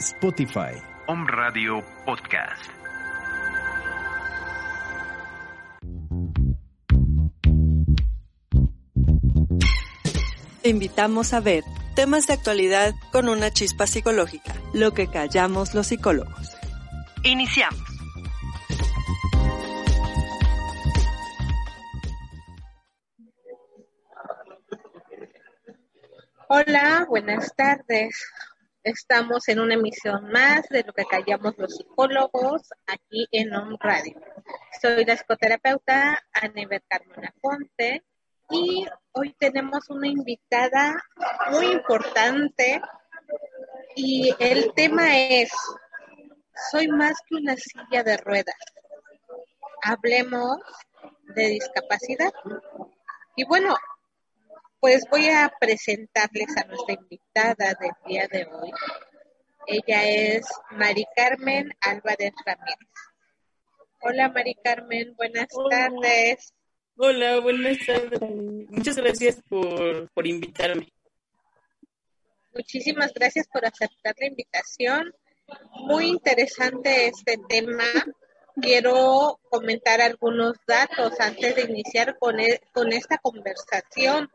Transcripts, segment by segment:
Spotify. Om Radio Podcast. Te invitamos a ver temas de actualidad con una chispa psicológica, lo que callamos los psicólogos. Iniciamos. Hola, buenas tardes. Estamos en una emisión más de lo que callamos los psicólogos aquí en On Radio. Soy la psicoterapeuta Anebet Carmona Ponte y hoy tenemos una invitada muy importante y el tema es Soy más que una silla de ruedas. Hablemos de discapacidad. Y bueno, pues voy a presentarles a nuestra invitada del día de hoy. Ella es Mari Carmen Álvarez Ramírez. Hola Mari Carmen, buenas tardes. Hola, buenas tardes. Muchas gracias por, por invitarme. Muchísimas gracias por aceptar la invitación. Muy interesante este tema. Quiero comentar algunos datos antes de iniciar con, e, con esta conversación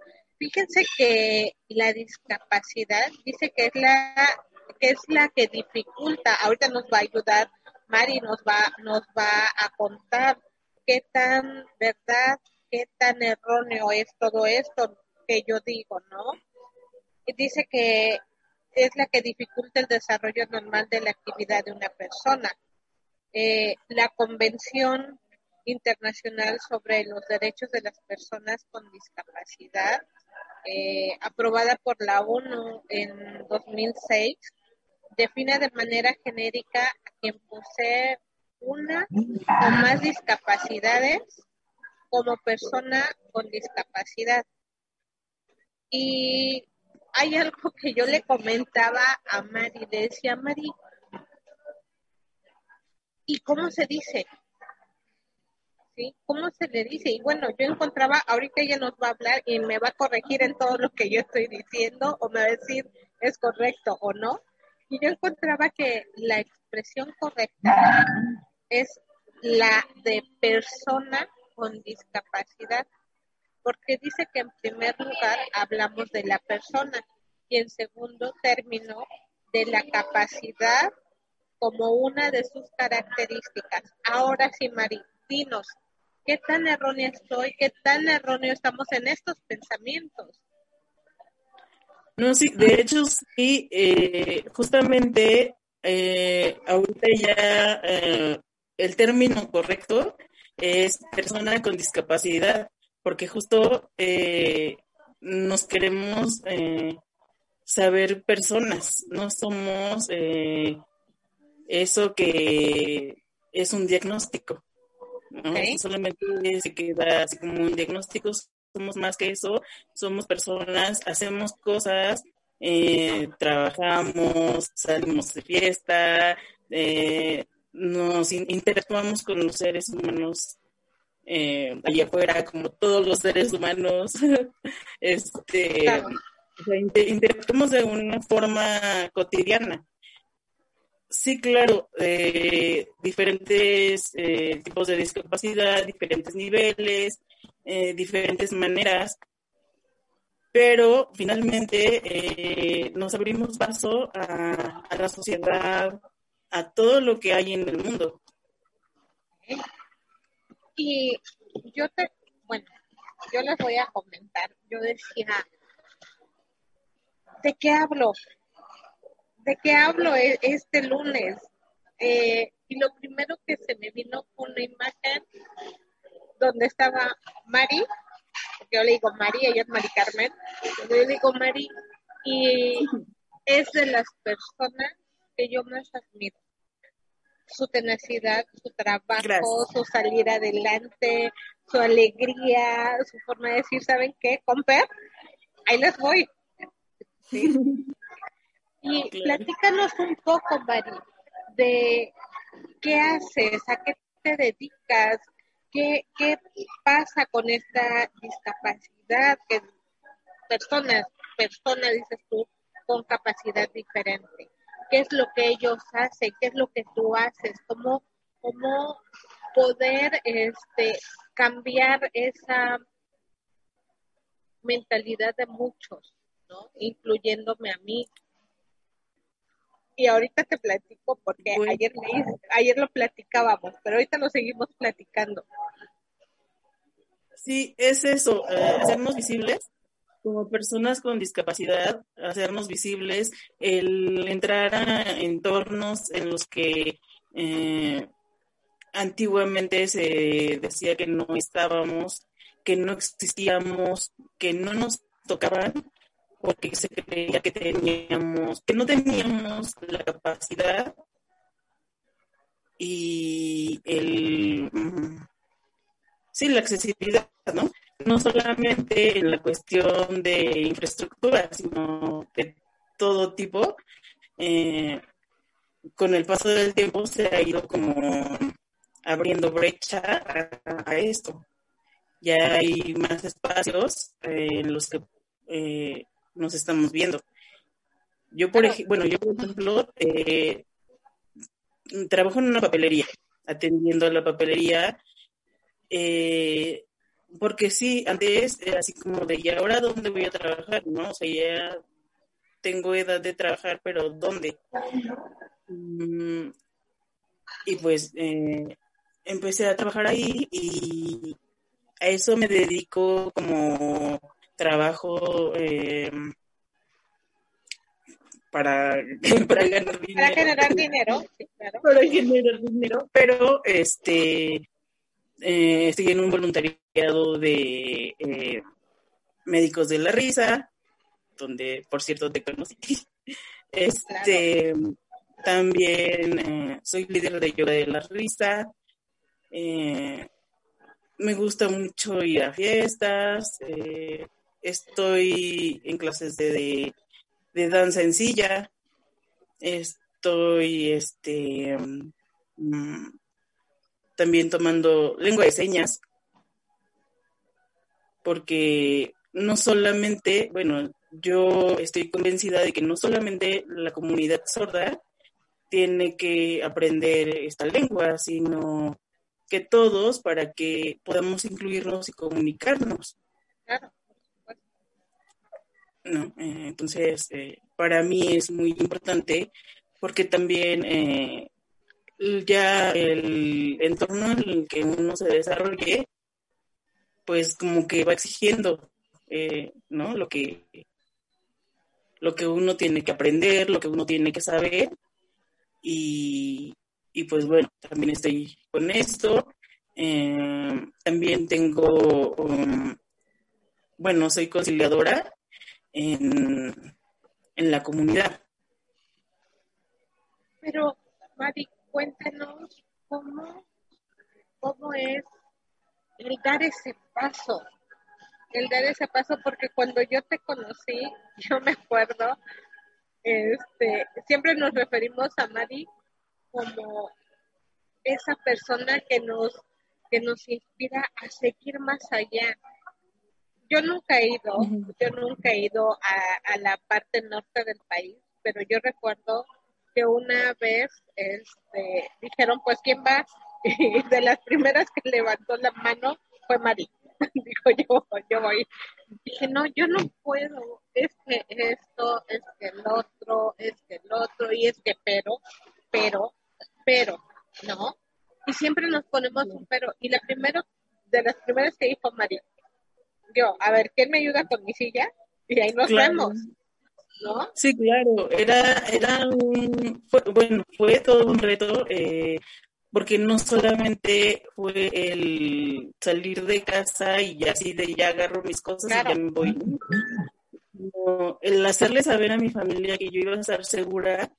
Fíjense que la discapacidad dice que es la que es la que dificulta. Ahorita nos va a ayudar Mari, nos va nos va a contar qué tan verdad, qué tan erróneo es todo esto que yo digo, ¿no? Dice que es la que dificulta el desarrollo normal de la actividad de una persona. Eh, la Convención Internacional sobre los Derechos de las Personas con Discapacidad eh, aprobada por la ONU en 2006, define de manera genérica a quien posee una o más discapacidades como persona con discapacidad. Y hay algo que yo le comentaba a Mari, le decía Mari, ¿y cómo se dice? ¿Cómo se le dice? Y bueno, yo encontraba, ahorita ella nos va a hablar y me va a corregir en todo lo que yo estoy diciendo o me va a decir es correcto o no. Y yo encontraba que la expresión correcta es la de persona con discapacidad, porque dice que en primer lugar hablamos de la persona y en segundo término de la capacidad como una de sus características. Ahora sí, Maritinos, qué tan errónea estoy, qué tan erróneo estamos en estos pensamientos. No, sí, de hecho sí, eh, justamente eh, ahorita ya eh, el término correcto es persona con discapacidad, porque justo nos queremos saber personas, no somos eso que es un diagnóstico. ¿No? Solamente se queda así como un diagnóstico, somos más que eso, somos personas, hacemos cosas, eh, trabajamos, salimos de fiesta, eh, nos interactuamos con los seres humanos eh, allá afuera, como todos los seres humanos, este, interactuamos de una forma cotidiana. Sí, claro, eh, diferentes eh, tipos de discapacidad, diferentes niveles, eh, diferentes maneras, pero finalmente nos abrimos paso a, a, la sociedad, a todo lo que hay en el mundo. Y yo te, bueno, yo les voy a comentar, yo decía, ¿de qué hablo? ¿De qué hablo e-, este lunes? Eh, y lo primero que se me vino fue una imagen donde estaba Mari, porque yo le digo Mari, ella es Mari Carmen, yo le digo Mari, y es de las personas que yo más admiro. Su tenacidad, su trabajo, su salir adelante, su alegría, su forma de decir, ¿saben qué? Comper, ahí les voy. ¿Sí? Y platícanos un poco, Mari, de qué haces, a qué te dedicas, qué, qué pasa con esta discapacidad, que personas, personas, dices tú, con capacidad diferente. qué es lo que ellos hacen, qué es lo que tú haces, cómo, cómo poder este, cambiar esa mentalidad de muchos, ¿no? Incluyéndome a mí. Y ahorita te platico porque ayer, ayer lo platicábamos, pero ahorita lo seguimos platicando. Sí, es eso, eh, hacernos visibles como personas con discapacidad, hacernos visibles, el entrar a entornos en los que eh, antiguamente se decía que no estábamos, que no existíamos, que no nos tocaban, porque se creía que teníamos, que no teníamos la capacidad y el sí, la accesibilidad, ¿no? No solamente en la cuestión de infraestructura, sino de todo tipo. Eh, con el paso del tiempo se ha ido como abriendo brecha a, esto. Ya hay más espacios en los que eh, nos estamos viendo. Yo, por ejemplo, bueno, yo, por ejemplo, trabajo en una papelería, atendiendo a la papelería eh, porque sí, antes era así como de, ¿y ahora dónde voy a trabajar? ¿No? O sea, ya tengo edad de trabajar, pero ¿dónde? Mm, y pues eh, empecé a trabajar ahí y a eso me dedico como trabajo eh, para, para ganar dinero. Para generar dinero, Para generar dinero, pero este eh, estoy en un voluntariado de eh, Médicos de la Risa, donde por cierto te conocí. Este, también eh, soy líder de yoga de la risa. me gusta mucho ir a fiestas. Estoy en clases de, de, danza en silla. Estoy este, mm, también tomando lengua de señas, porque no solamente, bueno, yo estoy convencida de que no solamente la comunidad sorda tiene que aprender esta lengua, sino que todos para que podamos incluirnos y comunicarnos. No, eh, entonces, eh, para mí es muy importante porque también eh, ya el entorno en el que uno se desarrolle, pues como que va exigiendo, eh, ¿no? Lo que, lo que uno tiene que aprender, lo que uno tiene que saber. Y, pues bueno, también estoy con esto. También tengo, um, bueno, soy conciliadora en, la comunidad. Pero, Mari, cuéntenos cómo, cómo es el dar ese paso, el dar ese paso, porque cuando yo te conocí, yo me acuerdo, este, siempre nos referimos a Mari como esa persona que nos, que nos inspira a seguir más allá. Yo nunca he ido, yo nunca he ido a, a la parte norte del país, pero yo recuerdo que una vez este, dijeron, pues, ¿quién va? Y de las primeras que levantó la mano fue Mari. Dijo, yo, yo voy. Dije, no, yo no puedo. Es que esto, es que el otro, es que el otro, y es que pero, pero, pero, ¿no? Y siempre nos ponemos un pero. Y la primera, de las primeras que dijo Mari, yo, a ver, ¿quién me ayuda con mi silla? Y ahí nos vemos. Sí, claro, era, era un, bueno, fue todo un reto, eh, porque no solamente fue el salir de casa y así de ya agarro mis cosas y ya me voy. el hacerle saber a mi familia que yo iba a estar segura,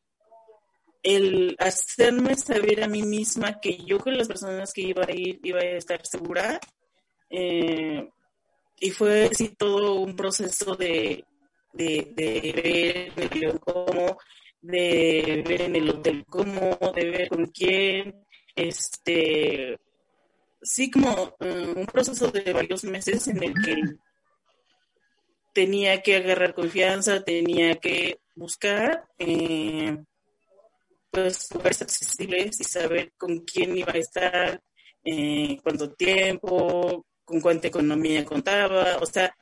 el hacerme saber a mí misma que yo con las personas que iba a ir iba a estar segura, eh, y fue así todo un proceso de de, ver en el video cómo, de ver en el hotel cómo, de ver con quién, este, sí como eh, un proceso de varios meses en el que tenía que agarrar confianza, tenía que buscar, eh, pues lugares accesibles y saber con quién iba a estar, eh, cuánto tiempo, con cuánta economía contaba, o sea,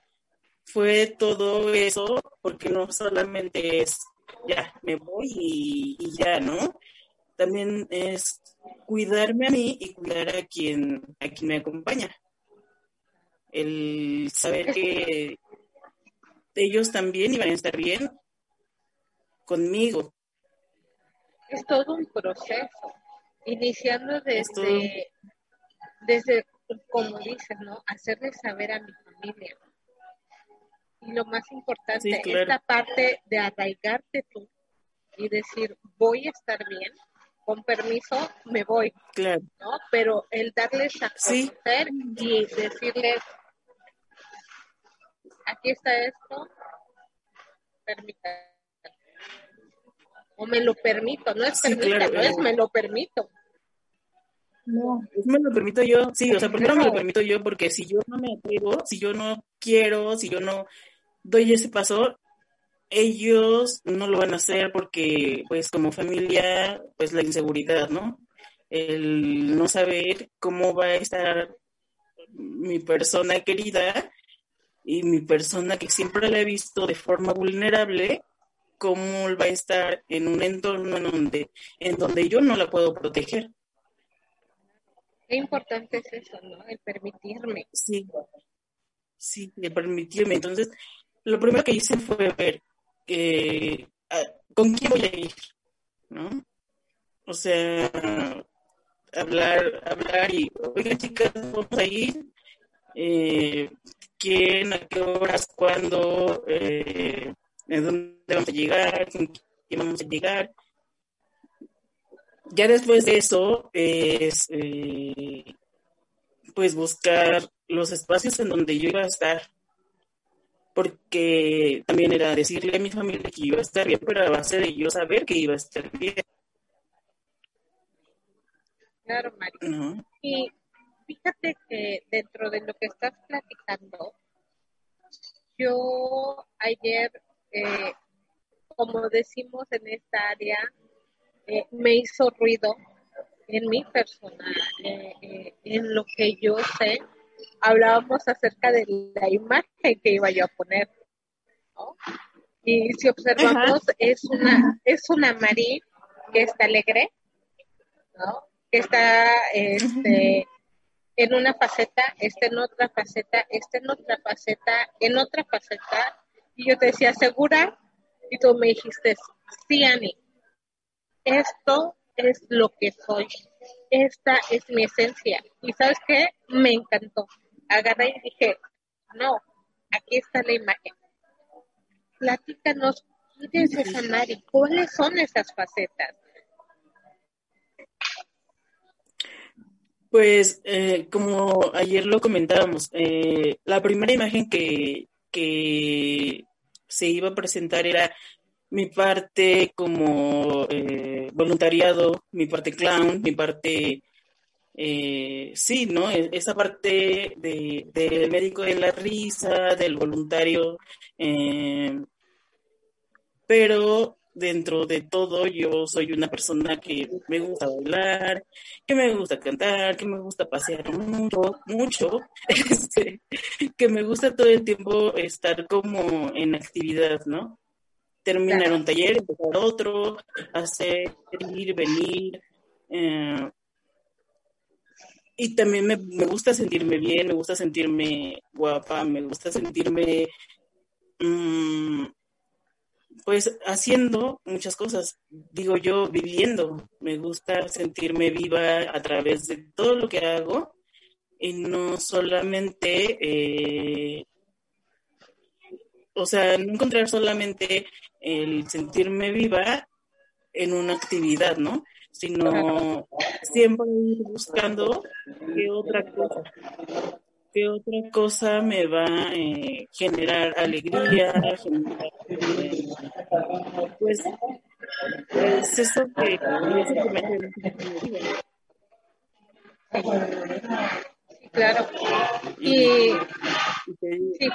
fue todo eso, porque no solamente es, ya, me voy y, ya, ¿no? También es cuidarme a mí y cuidar a quien, a quien me acompaña. El saber que ellos también iban a estar bien conmigo. Es todo un proceso, iniciando desde, desde como dices, ¿no? Hacerle saber a mi familia. Y lo más importante, esta parte de arraigarte tú y decir, voy a estar bien, con permiso, me voy. Claro. ¿no? Pero el darles a conocer y decirles, aquí está esto, permítanme. O me lo permito, no es permita, no es me lo permito. No, me lo permito yo, sí, o sea, primero me lo permito yo porque si yo no me atrevo, si yo no quiero, si yo no doy ese paso, ellos no lo van a hacer porque, pues, como familia, pues la inseguridad, ¿no? El no saber cómo va a estar mi persona querida y mi persona que siempre la he visto de forma vulnerable, cómo va a estar en un entorno en donde, en donde yo no la puedo proteger. Qué importante es eso, ¿no? El permitirme. Sí, sí, el permitirme. Entonces, lo primero que hice fue ver eh, con quién voy a ir, ¿no? O sea, hablar, hablar y, oiga chicas, vamos a ir, eh, quién, a qué horas, cuándo, eh, en dónde vamos a llegar, con quién vamos a llegar, ya después de eso es eh, pues buscar los espacios en donde yo iba a estar porque también era decirle a mi familia que iba a estar bien, pero a base de yo saber que iba a estar bien. Claro, María. Y fíjate que dentro de lo que estás platicando, yo ayer, eh, como decimos en esta área, eh, me hizo ruido en mi persona, eh, eh, en lo que yo sé. Hablábamos acerca de la imagen que iba yo a poner. Y si observamos, es una es una Marí que está alegre, ¿no? que está este, en una faceta, está en otra faceta, está en otra faceta, en otra faceta. Y yo te decía, ¿segura? Y tú me dijiste, sí, Ani, esto es lo que soy, esta es mi esencia. Y sabes qué, me encantó. Agarré y dije, no, aquí está la imagen. Platícanos, ¿quién es esa Mari? ¿Cuáles son esas facetas? Pues, eh, como ayer lo comentábamos, eh, la primera imagen que, que se iba a presentar era mi parte como eh, voluntariado, mi parte clown, mi parte, eh, sí, ¿no? E-, esa parte de, del médico de la risa, del voluntario, eh, pero dentro de todo yo soy una persona que me gusta bailar, que me gusta cantar, que me gusta pasear mucho, mucho, este, que me gusta todo el tiempo estar como en actividad, ¿no? Terminar un taller, empezar otro, hacer, ir, venir. Eh, y también me, gusta sentirme bien, me gusta sentirme guapa, me gusta sentirme, mm, pues, haciendo muchas cosas. Digo yo, viviendo. Me gusta sentirme viva a través de todo lo que hago y no solamente eh, o sea, no encontrar solamente el sentirme viva en una actividad, ¿no? Sino siempre ir buscando qué otra cosa, qué otra cosa me va a eh, generar alegría, generar, eh, pues, pues eso que, eso que me Claro. Y, sí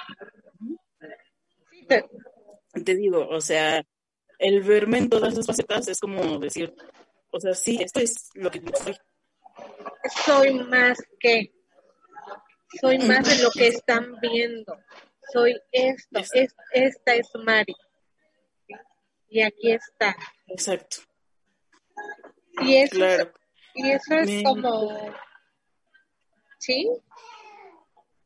te digo, o sea, el verme en todas esas facetas es como decir, o sea, sí, esto es lo que soy. Soy más que, soy más de lo que están viendo. Soy esto, es, esta es Mari. Y aquí está. Exacto. Y eso, es, y eso es como, ¿sí?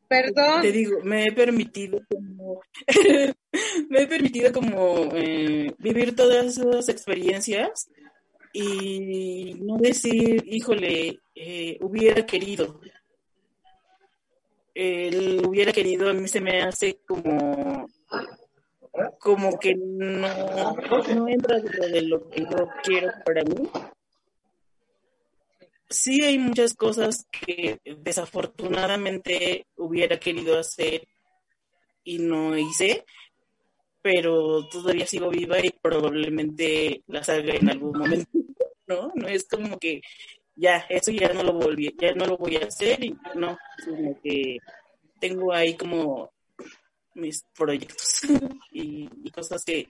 Perdón. Te digo, me he permitido como, me he permitido como eh, vivir todas esas experiencias y no decir, híjole, eh, hubiera querido. El hubiera querido a mí se me hace como como que no, no entra dentro de lo que yo quiero para mí. Sí hay muchas cosas que desafortunadamente hubiera querido hacer y no hice, pero todavía sigo viva y probablemente las haga en algún momento, ¿no? No es como que ya, eso ya no lo volví, ya no lo voy a hacer y no, sino que tengo ahí como mis proyectos y, cosas que,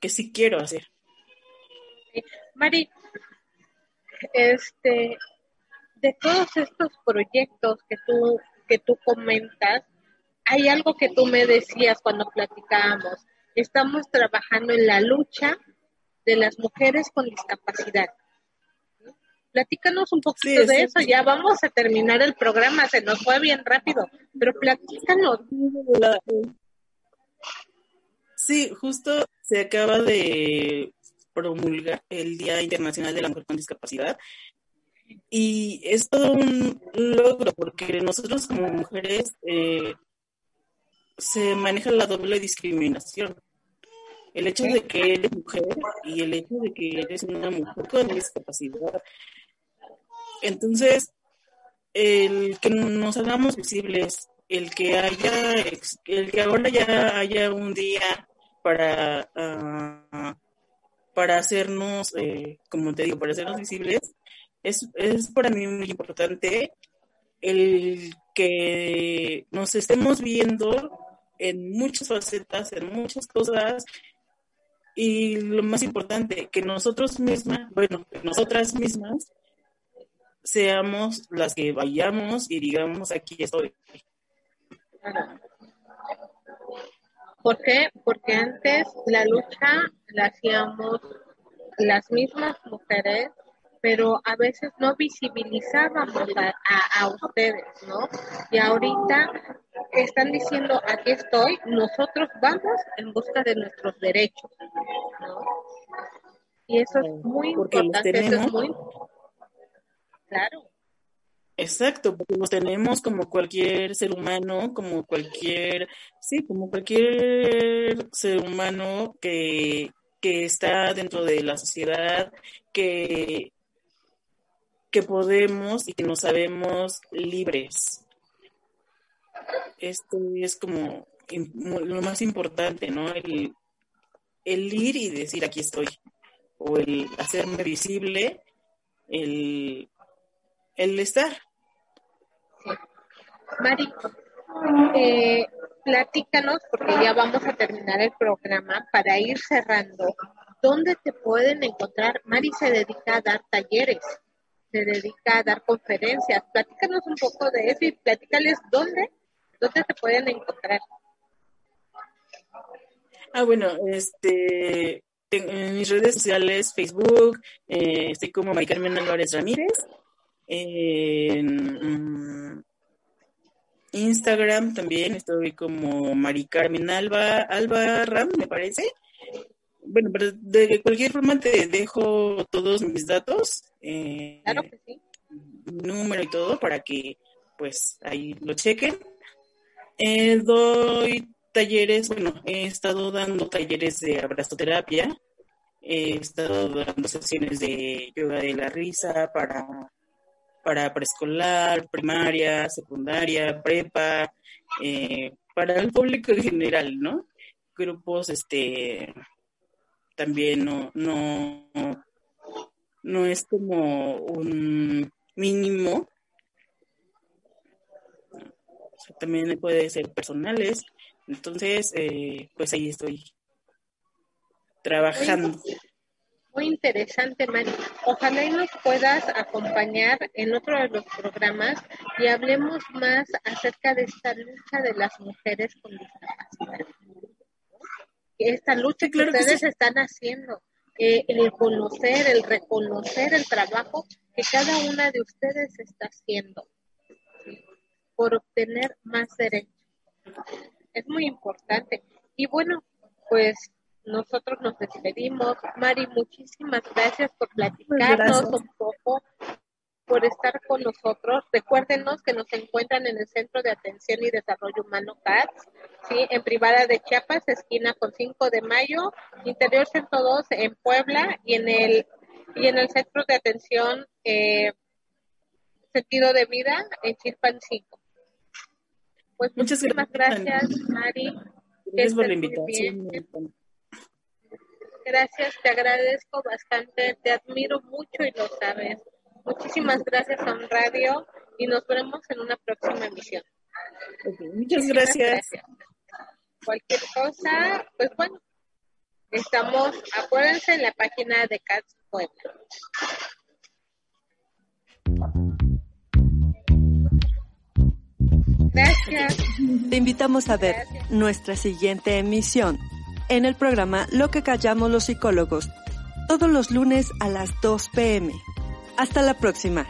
que sí quiero hacer. Mari, este, de todos estos proyectos que tú, que tú comentas, hay algo que tú me decías cuando platicábamos. Estamos trabajando en la lucha de las mujeres con discapacidad. Platícanos un poquito de eso, ya vamos a terminar el programa, se nos fue bien rápido, pero platícanos. Sí, justo se acaba de promulgar el Día Internacional de la Mujer con Discapacidad y es todo un logro porque nosotros como mujeres eh, se maneja la doble discriminación. El hecho de que eres mujer y el hecho de que eres una mujer con discapacidad. Entonces, el que nos hagamos visibles, el que haya, el que ahora ya haya un día para, ah, para hacernos, eh, como te digo, para hacernos visibles, es, es para mí muy importante el que nos estemos viendo en muchas facetas, en muchas cosas. Y lo más importante, que nosotros mismas, bueno, nosotras mismas, seamos las que vayamos y digamos, aquí estoy. ¿Por qué? Porque antes la lucha la hacíamos las mismas mujeres pero a veces no visibilizábamos a, ustedes, ¿no? Y ahorita están diciendo, aquí estoy, nosotros vamos en busca de nuestros derechos, ¿no? Y eso es muy importante, eso es muy... Claro. Exacto, porque los tenemos como cualquier ser humano, como cualquier, sí, como cualquier ser humano que, que está dentro de la sociedad, que que podemos y que nos sabemos libres. Esto es como lo más importante, ¿no? El, ir y decir aquí estoy, o el hacerme visible, el, el estar. Eh, platícanos, porque ya vamos a terminar el programa, para ir cerrando, ¿dónde te pueden encontrar? Mari se dedica a dar talleres se dedica a dar conferencias. Platícanos un poco de eso y platícales dónde, dónde te pueden encontrar. Ah, bueno, este, en mis redes sociales, Facebook, eh, estoy como Mari Carmen Álvarez Ramírez. Mm, Instagram también estoy como Mari Carmen Alba, Alba Ram, me parece. Bueno, pero de cualquier forma te dejo todos mis datos eh, claro que sí. número y todo para que pues ahí lo chequen. Eh, doy talleres, bueno, he estado dando talleres de abrazoterapia, he estado dando sesiones de yoga de la risa para, para preescolar, primaria, secundaria, prepa, eh, para el público en general, ¿no? Grupos, este, también no, no, no es como un mínimo. también puede ser personales. Entonces, eh, pues ahí estoy trabajando. Muy interesante, Mari. Ojalá y nos puedas acompañar en otro de los programas y hablemos más acerca de esta lucha de las mujeres con discapacidad. Esta lucha que ustedes están haciendo, eh, el conocer, el reconocer el trabajo que cada una de ustedes está haciendo por obtener más derechos. Es muy importante. Y bueno, pues nosotros nos despedimos. Mari, muchísimas gracias por platicarnos un poco, por estar con nosotros. Recuérdenos que nos encuentran en el Centro de Atención y Desarrollo Humano CATS, ¿sí? en Privada de Chiapas, esquina con 5 de mayo, Interior 102 en Puebla y en el, y en el Centro de Atención eh, Sentido de Vida en Chilpan 5. Pues Muchas muchísimas gracias, Mari. Gracias por la invitación. Gracias, te agradezco bastante, te admiro mucho y lo sabes. Muchísimas gracias a un radio y nos veremos en una próxima emisión. muchas gracias. Cualquier cosa, pues bueno, estamos, acuérdense en la página de CATS Puebla. Gracias. Te invitamos a ver nuestra siguiente emisión en el programa Lo que callamos los psicólogos, todos los lunes a las 2 pm. Hasta la próxima.